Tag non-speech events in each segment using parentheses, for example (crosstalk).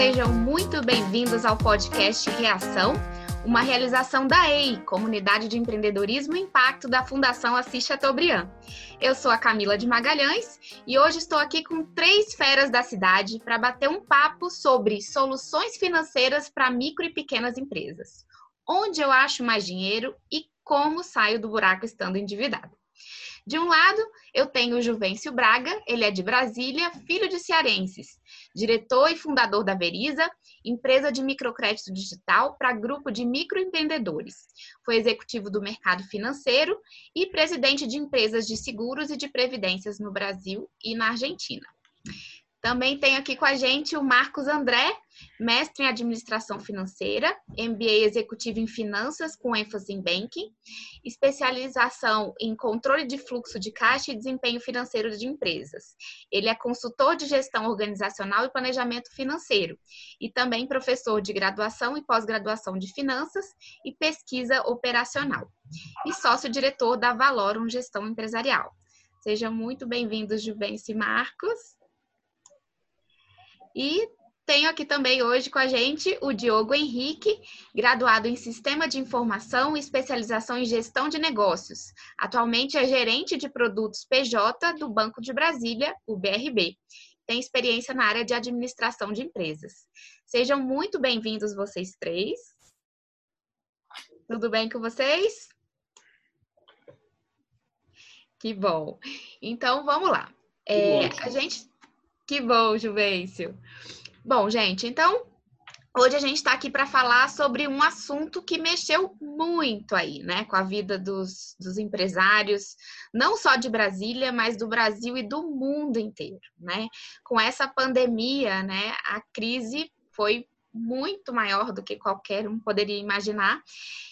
Sejam muito bem-vindos ao podcast Reação, uma realização da EI, Comunidade de Empreendedorismo e Impacto da Fundação Assis Chateaubriand. Eu sou a Camila de Magalhães e hoje estou aqui com três feras da cidade para bater um papo sobre soluções financeiras para micro e pequenas empresas. Onde eu acho mais dinheiro e como saio do buraco estando endividado. De um lado, eu tenho o Juvencio Braga, ele é de Brasília, filho de cearenses, diretor e fundador da Veriza, empresa de microcrédito digital para grupo de microempreendedores. Foi executivo do mercado financeiro e presidente de empresas de seguros e de previdências no Brasil e na Argentina. Também tem aqui com a gente o Marcos André, mestre em administração financeira, MBA executivo em finanças com ênfase em banking, especialização em controle de fluxo de caixa e desempenho financeiro de empresas. Ele é consultor de gestão organizacional e planejamento financeiro e também professor de graduação e pós-graduação de finanças e pesquisa operacional. E sócio-diretor da Valorum Gestão Empresarial. Sejam muito bem-vindos, Juvencio e Marcos. E tenho aqui também hoje com a gente o Diogo Henrique, graduado em Sistema de Informação e especialização em Gestão de Negócios. Atualmente é gerente de produtos PJ do Banco de Brasília, o BRB. Tem experiência na área de administração de empresas. Sejam muito bem-vindos vocês três. Tudo bem com vocês? Que bom. Então vamos lá. É, a gente que bom, Juvencio. Bom, gente, então hoje a gente está aqui para falar sobre um assunto que mexeu muito aí, né, com a vida dos, dos empresários, não só de Brasília, mas do Brasil e do mundo inteiro, né? Com essa pandemia, né, a crise foi muito maior do que qualquer um poderia imaginar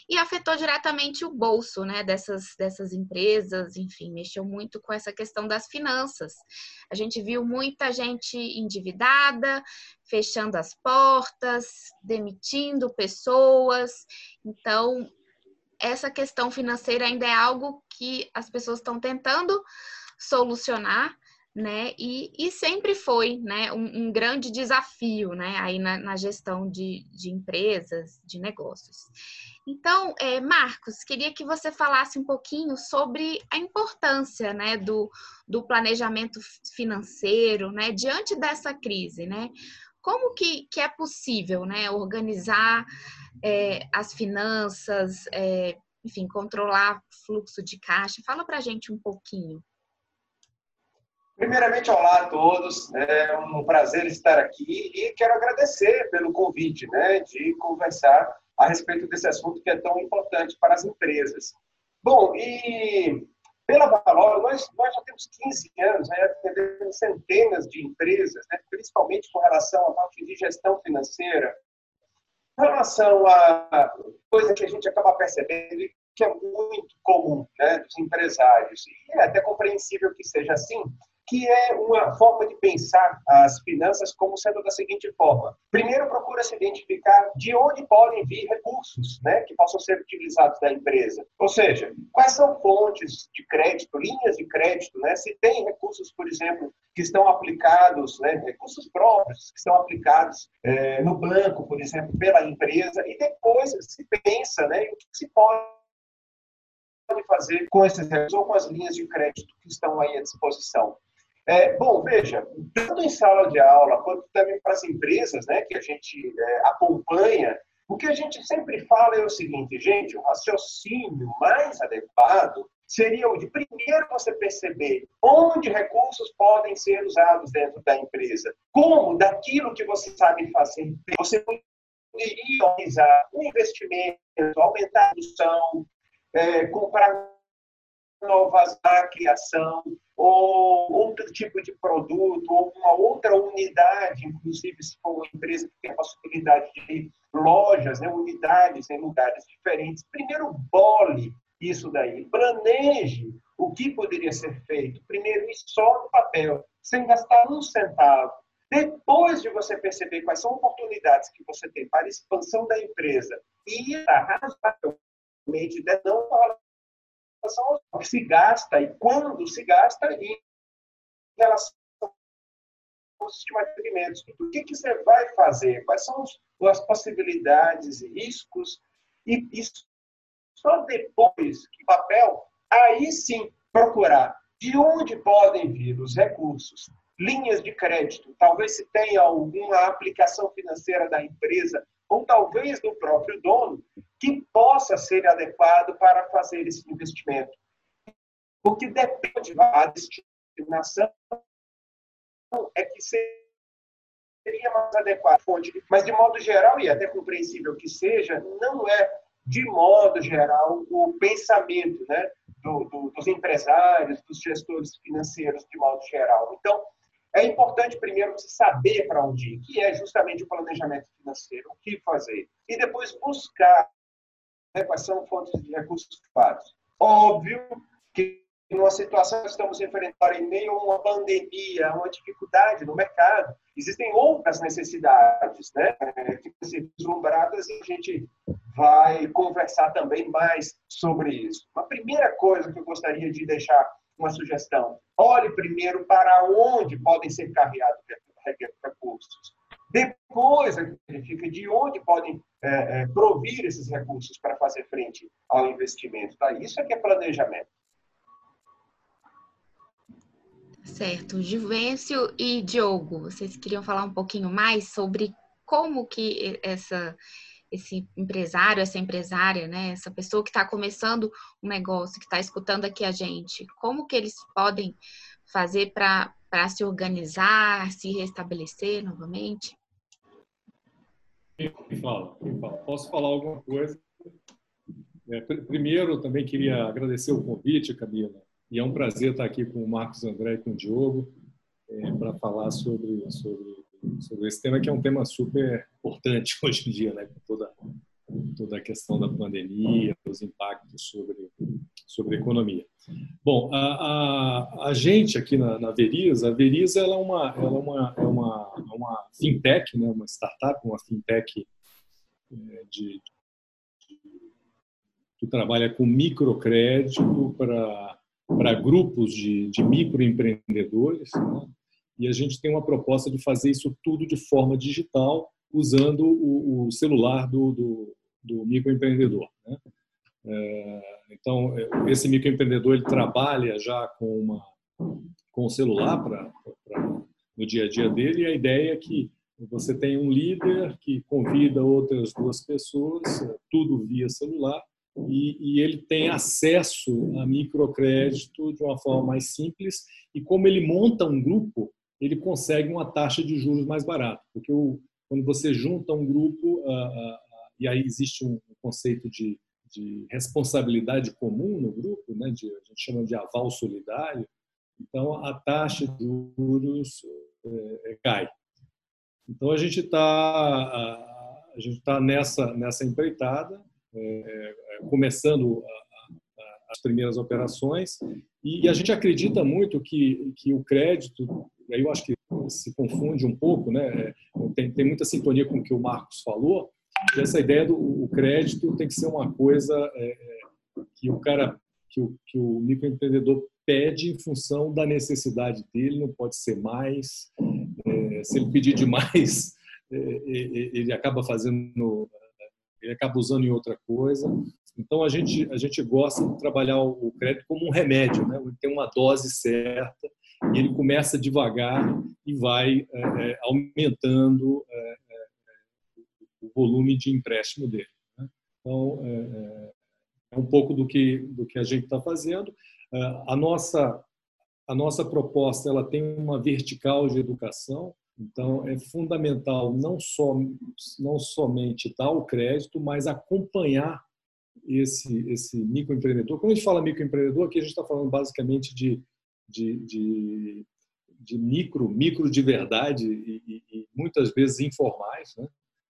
e afetou diretamente o bolso né, dessas, dessas empresas, enfim, mexeu muito com essa questão das finanças. A gente viu muita gente endividada, fechando as portas, demitindo pessoas. Então, essa questão financeira ainda é algo que as pessoas estão tentando solucionar, né? E, e sempre foi né, um, um grande desafio né, aí na, na gestão de, de, empresas, de negócios. Então, é, Marcos, queria que você falasse um pouquinho sobre a importância né, do, do planejamento financeiro né, diante dessa crise, né? Como que, que é possível né, organizar é, as finanças, é, enfim, controlar fluxo de caixa? Fala para a gente um pouquinho. Primeiramente, olá a todos, é um prazer estar aqui e quero agradecer pelo convite né, de conversar a respeito desse assunto que é tão importante para as empresas. Bom, e pela Valor, nós, nós já temos 15 anos né, atendendo centenas de empresas, né, principalmente com relação à parte de gestão financeira, com relação a coisa que a gente acaba percebendo que é muito comum né, dos empresários, e é até compreensível que seja assim, que é uma forma de pensar as finanças como sendo da seguinte forma. Primeiro, procura se identificar de onde podem vir recursos né, que possam ser utilizados da empresa. Ou seja, quais são fontes de crédito, linhas de crédito, né? se tem recursos, por exemplo, que estão aplicados, né, recursos próprios que estão aplicados é, no banco, por exemplo, pela empresa, e depois se pensa né, o que se pode fazer com esses recursos ou com as linhas de crédito que estão aí à disposição. É, bom, veja, tanto em sala de aula quanto também para as empresas né, que a gente é, acompanha, o que a gente sempre fala é o seguinte, gente, o raciocínio mais adequado seria o de primeiro você perceber onde recursos podem ser usados dentro da empresa, como daquilo que você sabe fazer, você poderia usar um investimento, aumentar a produção, é, comprar novas a criação, ou outro tipo de produto, ou uma outra unidade, inclusive se for uma empresa que tem a possibilidade de lojas, né, unidades em lugares diferentes. Primeiro, bole isso daí, planeje o que poderia ser feito. Primeiro, isso só no papel, sem gastar um centavo. Depois de você perceber quais são oportunidades que você tem para expansão da empresa e razoavelmente não relação ao se gasta e quando se gasta em relação estimativos. O que, que você vai fazer? Quais são as possibilidades e riscos? E isso só depois que papel, aí sim procurar de onde podem vir os recursos, linhas de crédito, talvez se tenha alguma aplicação financeira da empresa ou talvez do próprio dono que possa ser adequado para fazer esse investimento. Porque depende da destinação é que seria mais adequado mas de modo geral e até compreensível que seja, não é de modo geral o pensamento, né, do, do, dos empresários, dos gestores financeiros de modo geral. Então, é importante primeiro você saber para onde ir, que é justamente o planejamento financeiro, o que fazer, e depois buscar quais são fontes de recursos privados. Óbvio que numa situação que estamos enfrentando em meio a uma pandemia, uma dificuldade no mercado, existem outras necessidades, né, que podem ser deslumbradas e a gente vai conversar também mais sobre isso. A primeira coisa que eu gostaria de deixar uma sugestão, olhe primeiro para onde podem ser carreados recursos. Depois, verifica de onde podem é, é, provir esses recursos para fazer frente ao investimento. Tá? Isso é que é planejamento. Certo. Juvencio e Diogo, vocês queriam falar um pouquinho mais sobre como que essa, esse empresário, essa empresária, né, essa pessoa que está começando um negócio, que está escutando aqui a gente, como que eles podem fazer para se organizar, se restabelecer novamente? Quem fala? Fala? Posso falar alguma coisa? É, primeiro, também queria agradecer o convite, Camila. E é um prazer estar aqui com o Marcos André e com o Diogo é, para falar sobre, sobre, sobre esse tema, que é um tema super importante (laughs) hoje em dia, né? com toda, toda a questão da pandemia, os impactos sobre, sobre a economia. Bom, a, a, a gente aqui na, na Veriza, a Veriza ela é, uma, ela é, uma, é, uma, é uma fintech, né? uma startup, uma fintech é, de, de que trabalha com microcrédito para para grupos de, de microempreendedores, né? e a gente tem uma proposta de fazer isso tudo de forma digital, usando o, o celular do, do, do microempreendedor. Né? É, então, esse microempreendedor ele trabalha já com, uma, com o celular pra, no dia a dia dele, e a ideia é que você tem um líder que convida outras duas pessoas, tudo via celular, e, e, ele tem acesso a microcrédito de uma forma mais simples e como ele monta um grupo, ele consegue uma taxa de juros mais barata, porque o, quando você junta um grupo, e aí existe um conceito de, de, responsabilidade comum no grupo, né, de, a gente chama de aval solidário, então a taxa de juros é, é cai. Então a gente está a gente está nessa nessa empreitada é, é, começando as primeiras operações e a gente acredita muito que, que o crédito, aí eu acho que se confunde um pouco, né? É, tem, tem muita sintonia com o que o Marcos falou, essa ideia do crédito tem que ser uma coisa é, que o cara, que o, que o microempreendedor pede em função da necessidade dele, não pode ser mais. É, se ele pedir demais, (laughs) é, ele acaba fazendo ele acaba usando em outra coisa. Então a gente a gente gosta de trabalhar o crédito como um remédio, né? Ele tem uma dose certa e ele começa devagar e vai é, é, aumentando é, é o volume de empréstimo dele. Né? Então é, é, é, um pouco do que do que a gente está fazendo. a nossa a nossa proposta ela tem uma vertical de educação então, é fundamental não, só, não somente dar o crédito, mas acompanhar esse, esse microempreendedor. Quando a gente fala microempreendedor, aqui a gente está falando basicamente de, de, de, de, micro, micro de verdade e, e, e muitas vezes informais, né?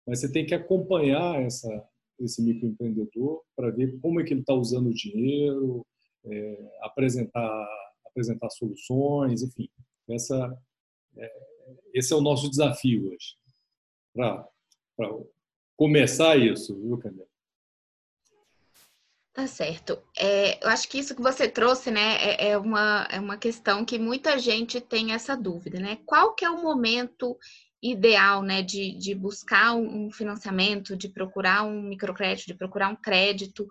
Mas você tem que acompanhar essa, esse microempreendedor para ver como é que ele está usando o dinheiro, é, apresentar, apresentar soluções, enfim. Essa, é, esse é o nosso desafio hoje, para começar isso, viu, Camila? Tá certo. É, eu acho que isso que você trouxe, né, é, é, uma, é uma questão que muita gente tem essa dúvida, né? Qual que é o momento ideal, né, de, de buscar um financiamento, de procurar um microcrédito, de procurar um crédito?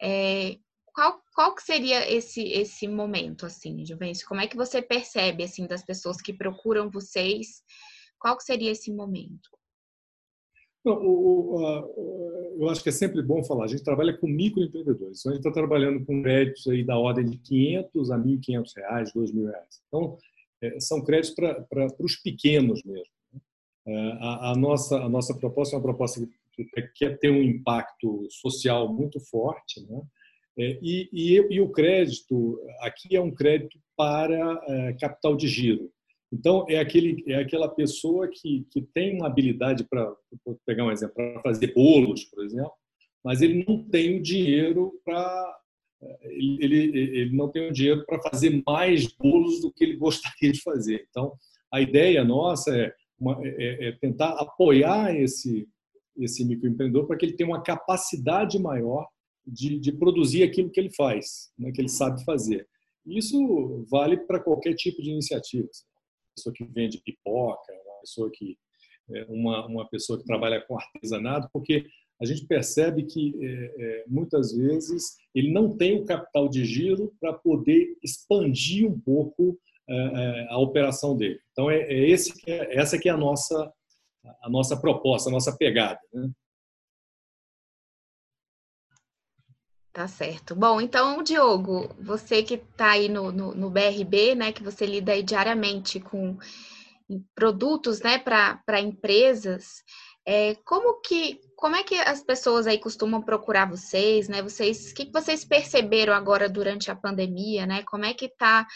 É, qual, qual que seria esse, esse momento, assim, Juvencio? Como é que você percebe, assim, das pessoas que procuram vocês? Qual que seria esse momento? Não, o, o, eu acho que é sempre bom falar. A gente trabalha com microempreendedores. Então, a gente está trabalhando com créditos aí da ordem de 500 a 1.500 reais, 2.000 reais. Então, é, são créditos para os pequenos mesmo. É, a, a, nossa, a nossa proposta é uma proposta que, que quer ter um impacto social muito forte, né? É, e, e, e, o crédito aqui é um crédito para é, capital de giro. Então, é, aquele, é aquela pessoa que, que tem uma habilidade para, pegar um exemplo, para fazer bolos, por exemplo, mas ele não tem o dinheiro para. Ele, ele não tem o dinheiro para fazer mais bolos do que ele gostaria de fazer. Então, a ideia nossa é, uma, é, é tentar apoiar esse, esse microempreendedor para que ele tenha uma capacidade maior de, de produzir aquilo que ele faz, né, que ele sabe fazer. Isso vale para qualquer tipo de iniciativa pessoa que vende pipoca, uma pessoa que é, uma, uma pessoa que trabalha com artesanato, porque a gente percebe que é, é, muitas vezes ele não tem o capital de giro para poder expandir um pouco é, é a operação dele. Então é, é esse que é, essa que é a nossa a nossa proposta, a nossa pegada. Né? Tá certo. Bom, então, Diogo, você que está aí no, no, no, BRB, né, que você lida diariamente com produtos, né, para empresas, é, como que como é que as pessoas aí costumam procurar vocês, né? Vocês, o que vocês perceberam agora durante a pandemia, né? Como é que está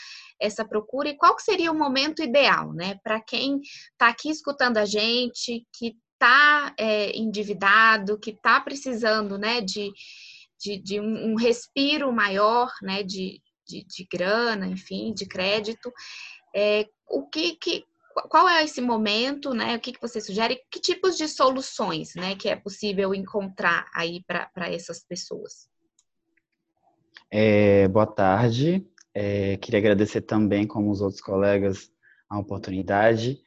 essa procura e qual seria o momento ideal, né? Para quem está aqui escutando a gente, que está é, endividado, que está precisando, né, de de, de um, um, respiro maior, né, de, de, de, grana, enfim, de crédito. É, o que, que, qual é esse momento, né? O que, que você sugere? Que tipos de soluções, né, que é possível encontrar aí para essas pessoas? É, boa tarde. É, queria agradecer também, como os outros colegas, a oportunidade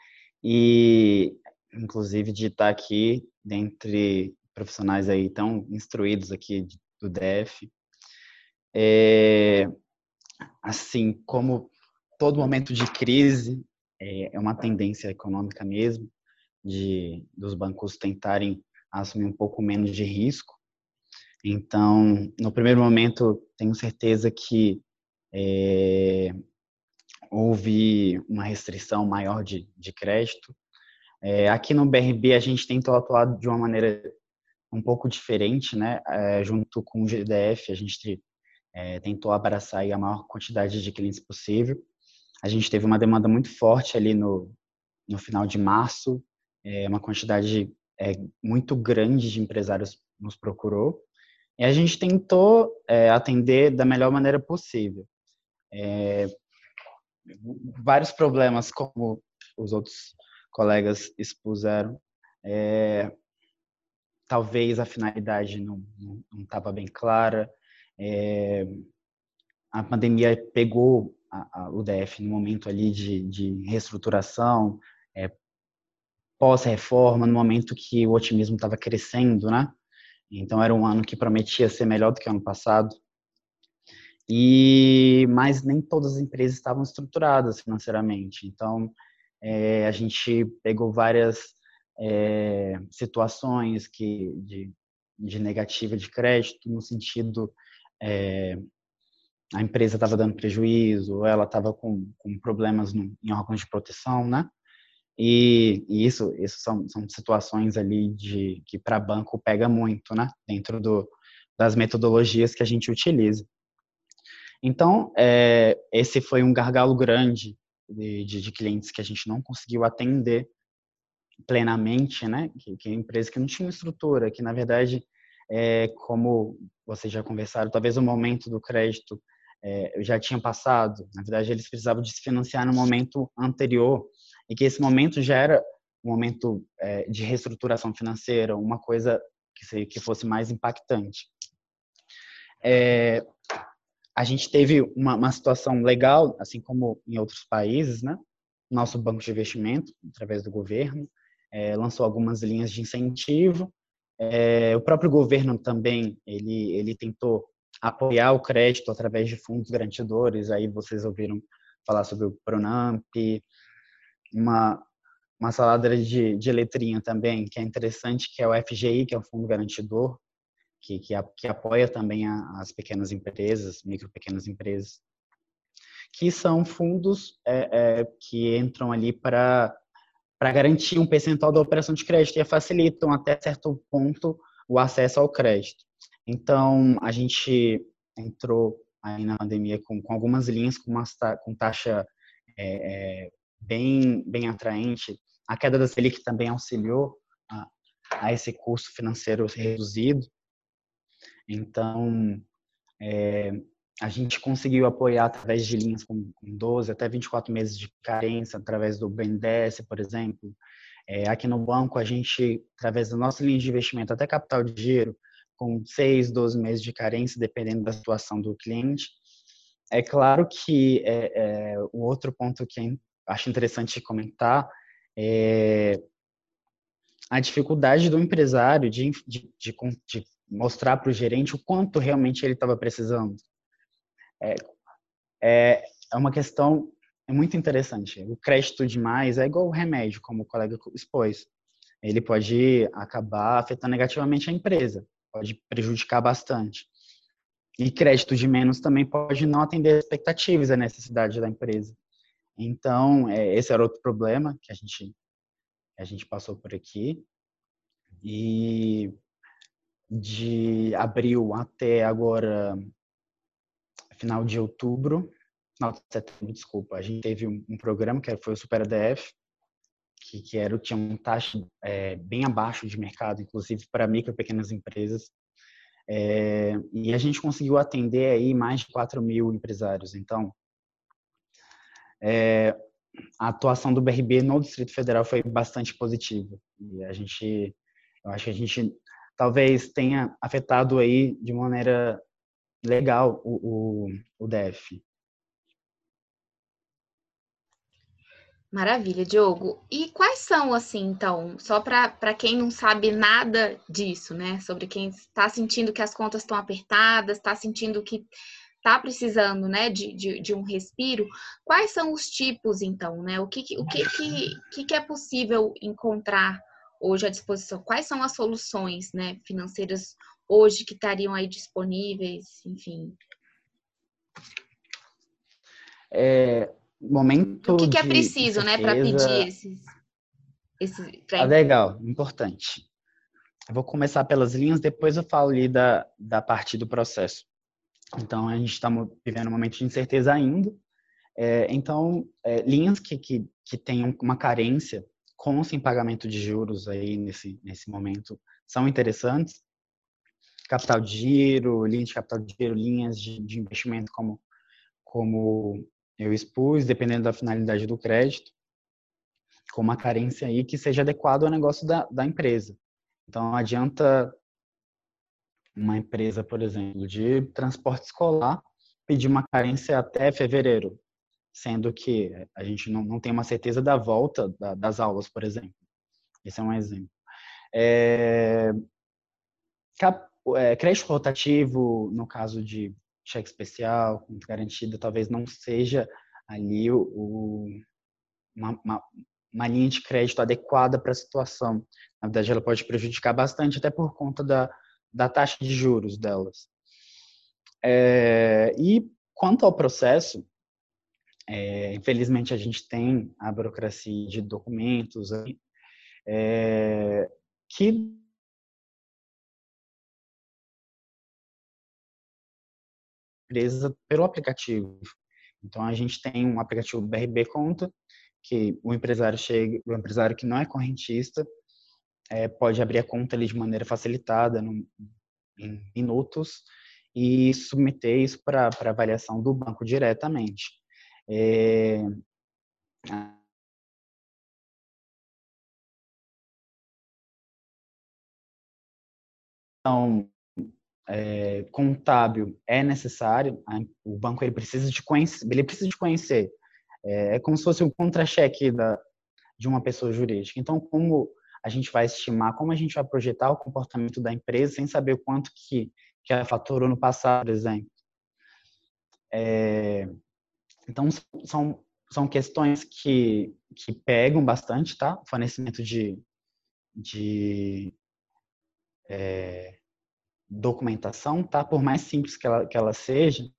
e, inclusive, de estar aqui dentre profissionais aí tão instruídos aqui do DF. É, assim, como todo momento de crise é, é uma tendência econômica mesmo, de dos bancos tentarem assumir um pouco menos de risco. Então, no primeiro momento, tenho certeza que é, houve uma restrição maior de, de crédito. É, aqui no BRB, a gente tentou atuar de uma maneira um pouco diferente, né? É, junto com o GDF, a gente é, tentou abraçar a maior quantidade de clientes possível. A gente teve uma demanda muito forte ali no, no final de março, é, uma quantidade é, muito grande de empresários nos procurou. E a gente tentou é, atender da melhor maneira possível. É, vários problemas, como os outros colegas expuseram, é, talvez a finalidade não estava bem clara. É, a pandemia pegou a, a, o DF no momento ali de, de reestruturação, é, pós-reforma, no momento que o otimismo estava crescendo, né? Então era um ano que prometia ser melhor do que o ano passado. E mas nem todas as empresas estavam estruturadas financeiramente. Então é, a gente pegou várias é, situações que de, de negativa de crédito no sentido é, a empresa estava dando prejuízo, ela estava com, com problemas no, em órgãos de proteção, né? E, e, isso, isso são, são situações ali de que para banco pega muito, né? Dentro do, das metodologias que a gente utiliza. Então, é, esse foi um gargalo grande de, de, de, clientes que a gente não conseguiu atender plenamente, né? Que, que é empresa que não tinha estrutura, que na verdade, é, como vocês já conversaram, talvez o momento do crédito é, já tinha passado. Na verdade, eles precisavam de se financiar no momento anterior e que esse momento já era um momento é, de reestruturação financeira, uma coisa que, se, que fosse mais impactante. é, a gente teve uma, uma, situação legal, assim como em outros países, né? Nosso banco de investimento, através do governo, é, lançou algumas linhas de incentivo. É, o próprio governo também, ele, ele tentou apoiar o crédito através de fundos garantidores. Aí vocês ouviram falar sobre o Pronamp, uma, uma salada de, de letrinha também, que é interessante, que é o FGI, que é o Fundo Garantidor, que, que, que apoia também a, as pequenas empresas, micro pequenas empresas, que são fundos é, é, que entram ali para para garantir um percentual da operação de crédito e facilitam até certo ponto o acesso ao crédito. Então, a gente entrou aí na pandemia com, com algumas linhas com, uma, com taxa é, é, bem, bem atraente. A queda da Selic também auxiliou a, a esse custo financeiro reduzido. Então, é, a gente conseguiu apoiar através de linhas com, com 12 até 24 meses de carência, através do BNDES, por exemplo. É, aqui no banco, a gente, através da nossa linha de investimento até capital de giro, com 6, 12 meses de carência, dependendo da situação do cliente. É claro que é, é, o outro ponto que é acho interessante comentar é a dificuldade do empresário de, de, de, de mostrar para o gerente o quanto realmente ele estava precisando. É, é, é uma questão é muito interessante. O crédito demais é igual o remédio, como o colega expôs. Ele pode acabar afetando negativamente a empresa, pode prejudicar bastante. E crédito de menos também pode não atender as expectativas e a necessidade da empresa. Então, é, esse era outro problema que a gente, a gente passou por aqui. E de abril até agora, final de outubro, final de setembro, desculpa, a gente teve um programa que foi o Super ADF, que, que era, tinha uma taxa é, bem abaixo de mercado, inclusive para micro e pequenas empresas. É, e a gente conseguiu atender aí mais de 4 mil empresários. Então, é, a atuação do BRB no Distrito Federal foi bastante positiva. E a gente, eu acho que a gente talvez tenha afetado aí de maneira legal o, o, o DF. Maravilha, Diogo. E quais são, assim, então, só para quem não sabe nada disso, né? Sobre quem está sentindo que as contas estão apertadas, está sentindo que está precisando né, de, de, de, um respiro, quais são os tipos, então, né? O que, o que, que, que é possível encontrar hoje à disposição? Quais são as soluções né, financeiras hoje que estariam aí disponíveis, enfim? É, momento. O que, que é preciso, né, para pedir esses. esses pra... ah, legal, importante. Eu vou começar pelas linhas, depois eu falo ali da, da parte do processo. Então, a gente está vivendo um momento de incerteza ainda. É, então, é, linhas que, que, que tenham uma carência com sem pagamento de juros aí nesse, nesse momento são interessantes. Capital de giro, linhas de capital de giro, linhas de, de investimento como, como eu expus, dependendo da finalidade do crédito, com uma carência aí que seja adequado ao negócio da, da empresa. Então, não adianta uma empresa, por exemplo, de transporte escolar pedir uma carência até fevereiro, sendo que a gente não, não tem uma certeza da volta da, das aulas, por exemplo. Esse é um exemplo. É, cap, é, crédito rotativo, no caso de cheque especial, conta garantida, talvez não seja ali o, o uma, uma, uma linha de crédito adequada para a situação. Na verdade, ela pode prejudicar bastante, até por conta da, da taxa de juros delas. É, e quanto ao processo, é, infelizmente a gente tem a burocracia de documentos é, que empresa pelo aplicativo. Então a gente tem um aplicativo BRB Conta que o empresário chega, o empresário que não é correntista é, pode abrir a conta ali de maneira facilitada, no, em minutos, e submeter isso para avaliação do banco diretamente. É, então, é, contábil é necessário, o banco ele precisa de conhecer, ele precisa de conhecer. É, é como se fosse um contra-cheque da, de uma pessoa jurídica. Então, como a gente vai estimar, como a gente vai projetar o comportamento da empresa sem saber o quanto que, que ela faturou no passado, por exemplo. É, então, são, são questões que, que pegam bastante, tá? O fornecimento de, de é, documentação, tá? Por mais simples que ela, que ela seja,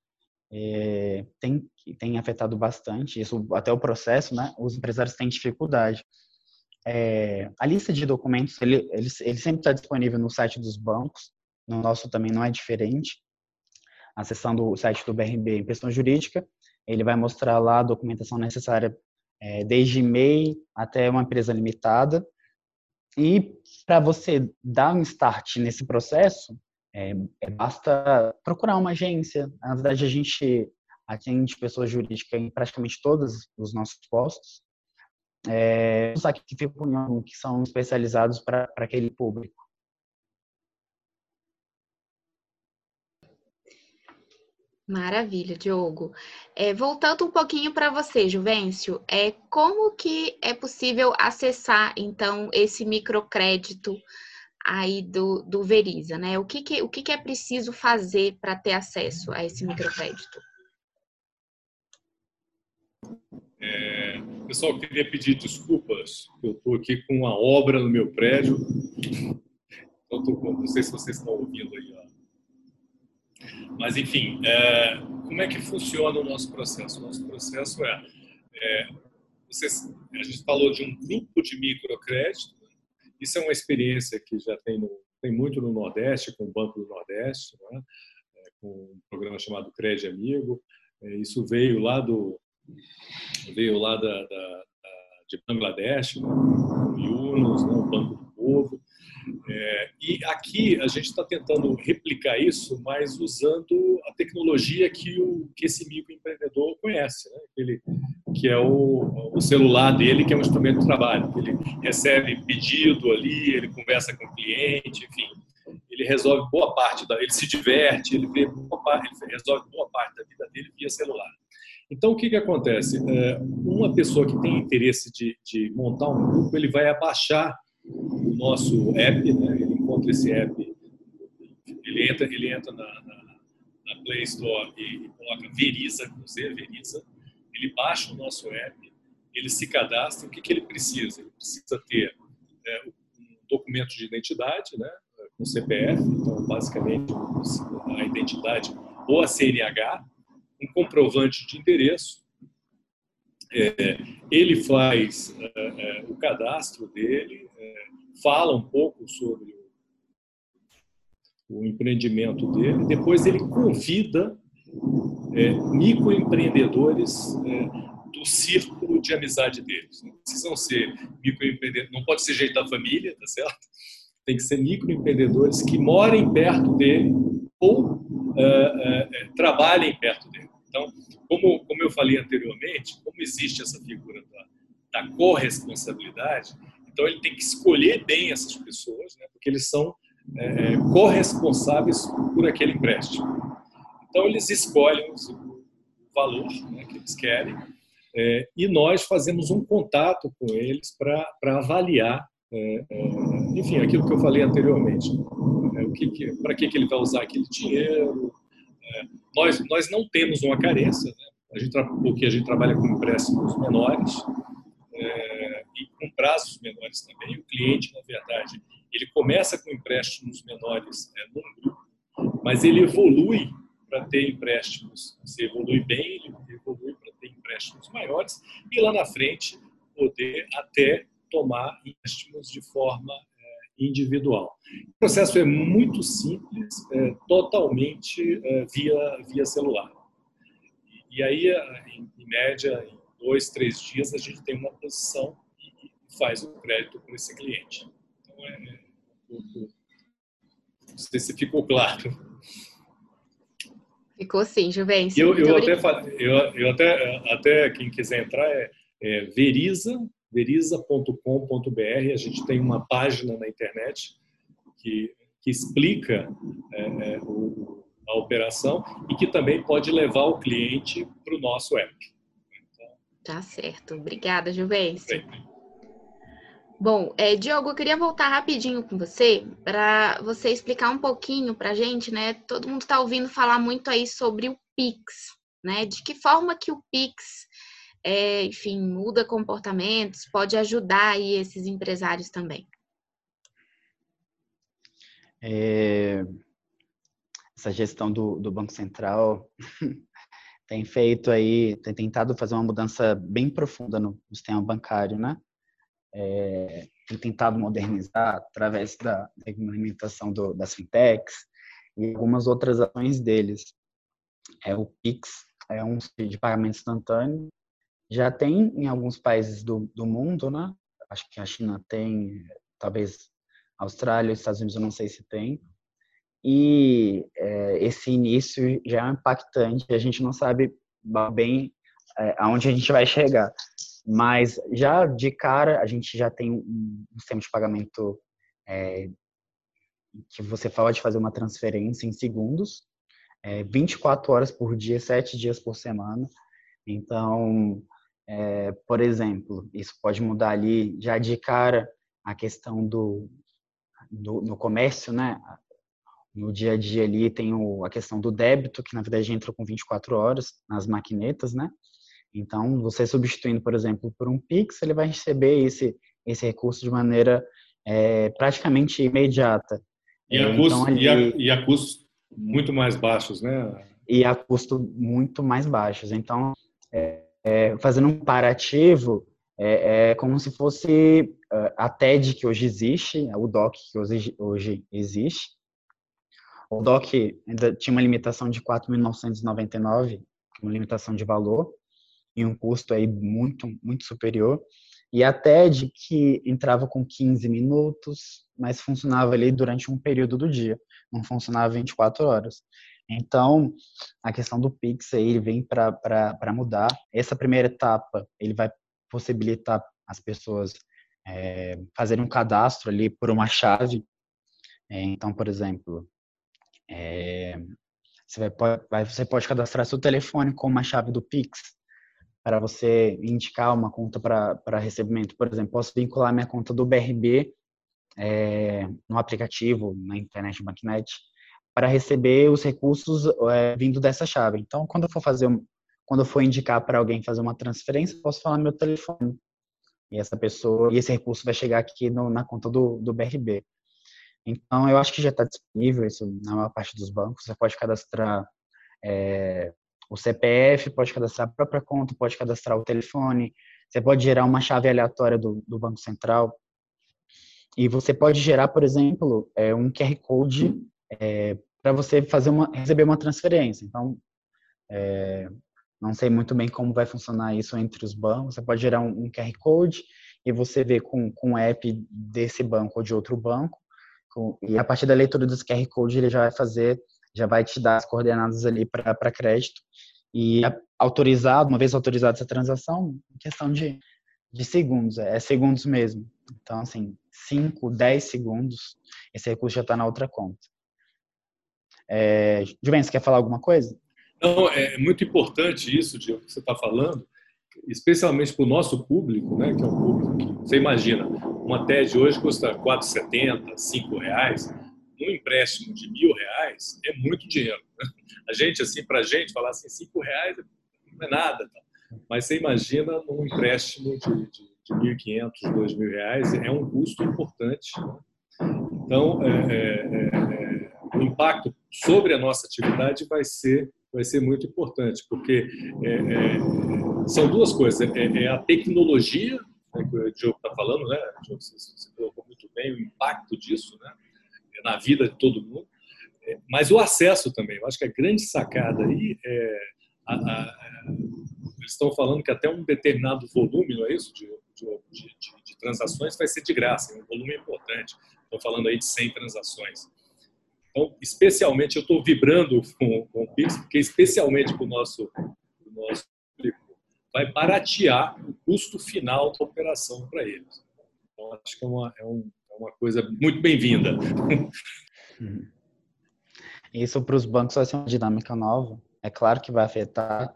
é, tem, tem afetado bastante, isso até o processo, né? Os empresários têm dificuldade. É, a lista de documentos, ele, ele, ele sempre está disponível no site dos bancos, no nosso também não é diferente. Acessando o site do BRB em questão jurídica, ele vai mostrar lá a documentação necessária é, desde MEI até uma empresa limitada. E para você dar um start nesse processo, é, é, basta procurar uma agência. Na verdade, a gente atende pessoa jurídica em praticamente todos os nossos postos. É, os aqui que são especializados para aquele público. Maravilha, Diogo. É, voltando um pouquinho para você, Juvencio, é, como que é possível acessar, então, esse microcrédito aí do, do Veriza, né? O que, que, o que, que é preciso fazer para ter acesso a esse microcrédito? É, pessoal, queria pedir desculpas, eu estou aqui com uma obra no meu prédio, então, tô, não sei se vocês estão ouvindo aí. Ó. Mas, enfim, é, como é que funciona o nosso processo? O nosso processo é, é vocês, a gente falou de um grupo de microcrédito, isso é uma experiência que já tem, no, tem muito no Nordeste, com o Banco do Nordeste, né? é, com um programa chamado Crédito Amigo. É, isso veio lá do veio lá da, da, da de Bangladesh, né? o Yunus, né? o Banco do Povo. É, e aqui a gente está tentando replicar isso, mas usando a tecnologia que, o, que esse microempreendedor conhece, né? Ele, que é o, o, celular dele, que é um instrumento de trabalho. Ele recebe pedido ali, ele conversa com o cliente, enfim, ele resolve boa parte da, ele se diverte, ele vê boa parte, ele resolve boa parte da vida dele via celular. Então, o que, que acontece? É, uma pessoa que tem interesse de, de montar um grupo, ele vai abaixar o nosso app, né? ele encontra esse app, ele entra, ele entra na, na, na Play Store e, coloca Veriza, com Z, Veriza, ele baixa o nosso app, ele se cadastra, o que, que ele precisa? Ele precisa ter é, um documento de identidade, né, com CPF, então basicamente a identidade ou a CNH, um comprovante de endereço, é, ele faz é, é, o cadastro dele, fala um pouco sobre o, empreendimento dele, depois ele convida é, microempreendedores é, do círculo de amizade deles. Não precisam ser microempreendedores, não pode ser jeito da família, tá certo? Tem que ser microempreendedores que morem perto dele ou trabalhem perto dele. Então, como, como eu falei anteriormente, como existe essa figura da, da corresponsabilidade, então ele tem que escolher bem essas pessoas, né, porque eles são é, é corresponsáveis por aquele empréstimo. Então eles escolhem o valor né, que eles querem é, e nós fazemos um contato com eles para avaliar, é, é, enfim, aquilo que eu falei anteriormente. É, que para que, que ele vai usar aquele dinheiro, nós, nós não temos uma carência, né? a gente, porque a gente trabalha com empréstimos menores é, prazos menores também. O cliente, na verdade, ele começa com empréstimos menores é, num grupo, mas ele evolui para ter empréstimos, se evolui bem, ele evolui para ter empréstimos maiores e lá na frente poder até tomar empréstimos de forma individual. O processo é muito simples, é, totalmente é, via, via celular. E, e aí, é, em, em, média, em dois, três dias, a gente tem uma posição faz o crédito para esse cliente. Então, é, é um pouco... Não sei se ficou claro. Ficou sim, Juvencio. Eu, eu, até, eu, eu até, até, quem quiser entrar, é, é Veriza, veriza.com.br. A gente tem uma página na internet que que explica é, é, o, a operação e que também pode levar o cliente para o nosso app. Então, tá certo. Obrigada, Juvencio. Bom, é, Diogo, eu queria voltar rapidinho com você para você explicar um pouquinho para a gente, né? Todo mundo está ouvindo falar muito aí sobre o Pix, né? De que forma que o Pix, é, enfim, muda comportamentos, pode ajudar aí esses empresários também. É, essa gestão do, do Banco Central (laughs) tem feito aí, tem tentado fazer uma mudança bem profunda no sistema bancário, né? É, tem tentado modernizar através da, do, das fintechs e algumas outras ações deles. É o Pix, é um de pagamento instantâneo. Já tem em alguns países do, do mundo, né? Acho que a China tem, talvez Austrália, os Estados Unidos, eu não sei se tem. E é, esse início já é impactante. A gente não sabe bem é, aonde a gente vai chegar. Mas já de cara, a gente já tem um, sistema de pagamento é, que você fala de fazer uma transferência em segundos é, 24 horas por dia, 7 dias por semana. Então, é, por exemplo, isso pode mudar ali já de cara a questão do, do no comércio, né? No dia a dia ali tem o, a questão do débito, que na verdade entra com 24 horas nas maquinetas, né? Então, você substituindo, por exemplo, por um Pix, ele vai receber esse, esse recurso de maneira é, praticamente imediata. E a, então, custo, ali, e, a, e a custos muito mais baixos, né? E a custo muito mais baixos. Então, é, é, fazendo um comparativo, é, é, como se fosse é, a TED que hoje existe, o DOC que hoje, hoje existe. O DOC ainda tinha uma limitação de 4.999, uma limitação de valor, e um custo aí muito, muito superior. E a TED que entrava com 15 minutos, mas funcionava ali durante um período do dia não funcionava 24 horas. Então, a questão do Pix aí vem para mudar. Essa primeira etapa, ele vai possibilitar as pessoas é, fazerem um cadastro ali por uma chave. É, então, por exemplo, é, você, vai, você pode cadastrar seu telefone com uma chave do Pix para você indicar uma conta para recebimento. Por exemplo, posso vincular minha conta do BRB é, no aplicativo, na internet banknet, para receber os recursos é, vindo dessa chave. Então, quando eu for fazer, quando eu for indicar para alguém fazer uma transferência, posso falar meu telefone. E essa pessoa, e esse recurso vai chegar aqui no, na conta do, do BRB. Então, eu acho que já está disponível isso na maior parte dos bancos. Você pode cadastrar é, o CPF, pode cadastrar a própria conta, pode cadastrar o telefone, você pode gerar uma chave aleatória do, do Banco Central e você pode gerar, por exemplo, é, um QR Code é, para você fazer uma, receber uma transferência. Então, é, não sei muito bem como vai funcionar isso entre os bancos. Você pode gerar um, um QR Code e você vê com, com o app desse banco ou de outro banco. Com, e a partir da leitura desse QR Code, ele já vai fazer, já vai te dar as coordenadas ali para crédito. E autorizado, uma vez autorizada essa transação, questão de, de segundos, é segundos mesmo. Então, assim, 5, 10 segundos, esse recurso já está na outra conta. É, Juventus, quer falar alguma coisa? Não, é muito importante isso, Diego, que você está falando, especialmente para o nosso público, né, que é um público que, você imagina, uma TED hoje custa 4,70, 5 reais, um empréstimo de mil reais é muito dinheiro. Né? A gente, assim, para a gente, falar assim, 5 reais não é nada, tá? mas você imagina um empréstimo de, de de 1.500, 2.000 reais é um custo importante. Né? Então, é, é, é, o impacto sobre a nossa atividade vai ser vai ser muito importante, porque é, é, são duas coisas. É, a tecnologia, né, que o Diogo está falando, né? Diogo, você, você colocou muito bem o impacto disso né, na vida de todo mundo, mas o acesso também. Eu acho que a grande sacada aí é a, a, eles estão falando que até um determinado volume, não é isso, de, de, de, de transações vai ser de graça, é um volume importante. Estou falando aí de 100 transações. Então, especialmente, eu estou vibrando com, com o Pix, porque especialmente para o nosso, nosso público, vai baratear o custo final da operação para eles. Então, acho que é uma, é, um, é uma coisa muito bem-vinda. Hum. Isso para os bancos vai ser uma dinâmica nova. É claro que vai afetar,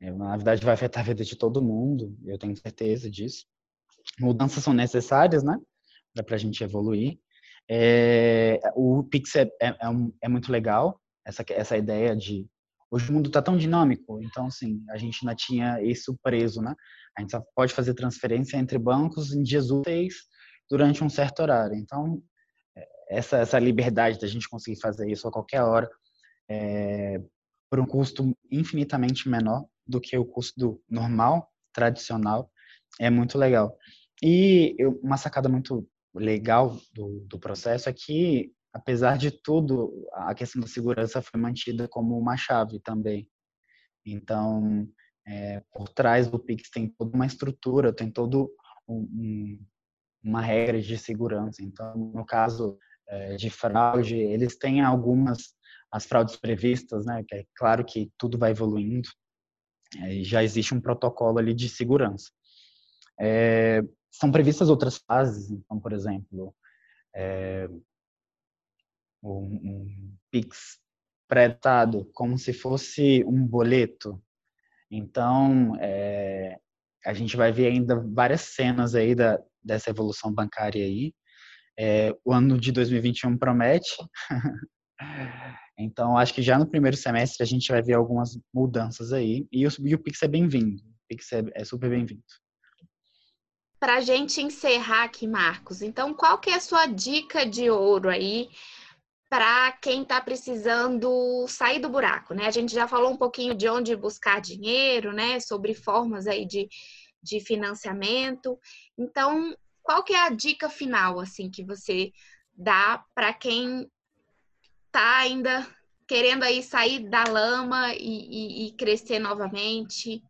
é, na verdade vai afetar a vida de todo mundo, eu tenho certeza disso. Mudanças são necessárias, né? Para a gente evoluir. É, o Pix é, é, é, é, muito legal, essa, essa ideia de. Hoje o mundo está tão dinâmico, então, assim, a gente ainda tinha isso preso, né? A gente só pode fazer transferência entre bancos em dias úteis durante um certo horário. Então, essa, essa liberdade da gente conseguir fazer isso a qualquer hora é, por um custo infinitamente menor do que o custo normal, tradicional, é muito legal. E uma sacada muito legal do, do processo é que, apesar de tudo, a questão da segurança foi mantida como uma chave também. Então, é, por trás do Pix tem toda uma estrutura, tem todo um, uma regra de segurança. Então, no caso é, de fraude, eles têm algumas as fraudes previstas, né? Que é claro que tudo vai evoluindo. É, já existe um protocolo ali de segurança. É, são previstas outras fases, então, por exemplo, é, um, um Pix pré-datado como se fosse um boleto. Então, é, a gente vai ver ainda várias cenas aí da, dessa evolução bancária aí. É, o ano de 2021 promete. (laughs) então, acho que já no primeiro semestre a gente vai ver algumas mudanças aí. E o, e o Pix é bem-vindo. O Pix é, é super bem-vindo. Para a gente encerrar aqui, Marcos, então qual que é a sua dica de ouro aí para quem está precisando sair do buraco, né? A gente já falou um pouquinho de onde buscar dinheiro, né? Sobre formas aí de, de financiamento. Então, qual que é a dica final, assim, que você dá para quem está ainda querendo aí sair da lama e, e, e crescer novamente?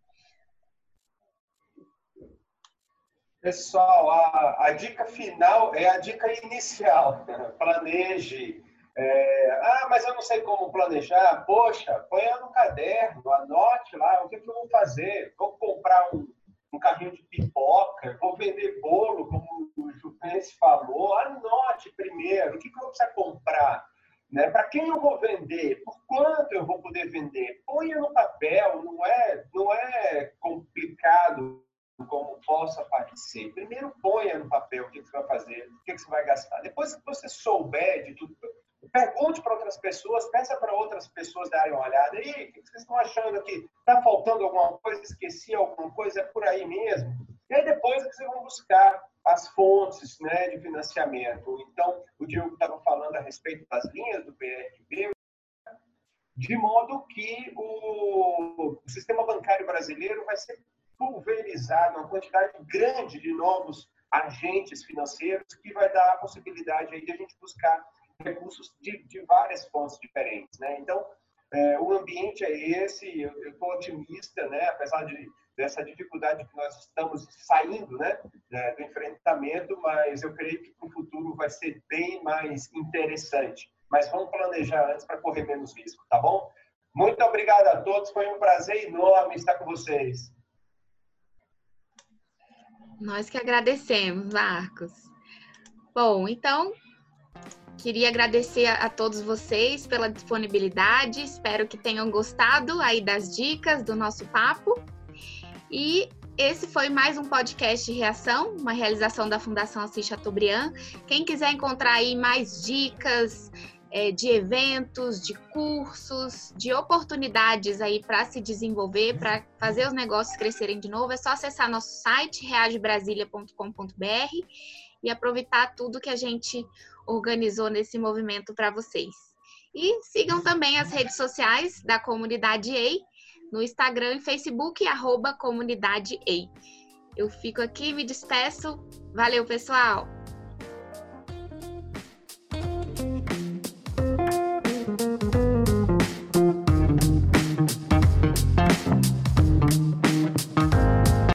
Pessoal, a, a, dica final é a dica inicial. (laughs) Planeje. É, ah, mas eu não sei como planejar. Poxa, ponha no caderno, anote lá o que, que eu vou fazer. Vou comprar um, um carrinho de pipoca, vou vender bolo, como o Jupense falou, anote primeiro o que, que eu comprar. Né? Para quem eu vou vender? Por quanto eu vou poder vender? Ponha no papel, não é, não é complicado como possa parecer. Primeiro ponha no papel o que, você vai fazer, o que, que você vai gastar. Depois que você souber de tudo, pergunte para outras pessoas, peça para outras pessoas darem uma olhada. E o que vocês estão achando aqui? Está faltando alguma coisa? Esqueci alguma coisa? É por aí mesmo? E aí depois é que vocês vão buscar as fontes né, de financiamento. Então, o Diego estava falando a respeito das linhas do PRB, de modo que o sistema bancário brasileiro vai ser pulverizado, uma quantidade grande de novos agentes financeiros que vai dar a possibilidade aí de a gente buscar recursos de, de várias fontes diferentes, né? Então, é, o ambiente é esse, eu estou otimista, né? Apesar de, dessa dificuldade que nós estamos saindo, né? É, do enfrentamento, mas eu creio que o futuro vai ser bem mais interessante. Mas vamos planejar antes para correr menos risco, tá bom? Muito obrigado a todos, foi um prazer enorme estar com vocês. Nós que agradecemos, Marcos. Bom, então Queria agradecer a, todos vocês pela disponibilidade. Espero que tenham gostado aí das dicas do nosso papo. E esse foi mais um podcast de reação, uma realização da Fundação Assis Chateaubriand. Quem quiser encontrar aí mais dicas é, de eventos, de cursos, de oportunidades aí para se desenvolver, para fazer os negócios crescerem de novo, é só acessar nosso site reagebrasilia.com.br e aproveitar tudo que a gente organizou nesse movimento para vocês. E sigam também as redes sociais da Comunidade EI, no Instagram e Facebook, arroba Comunidade EI. Eu fico aqui, me despeço. Valeu, pessoal!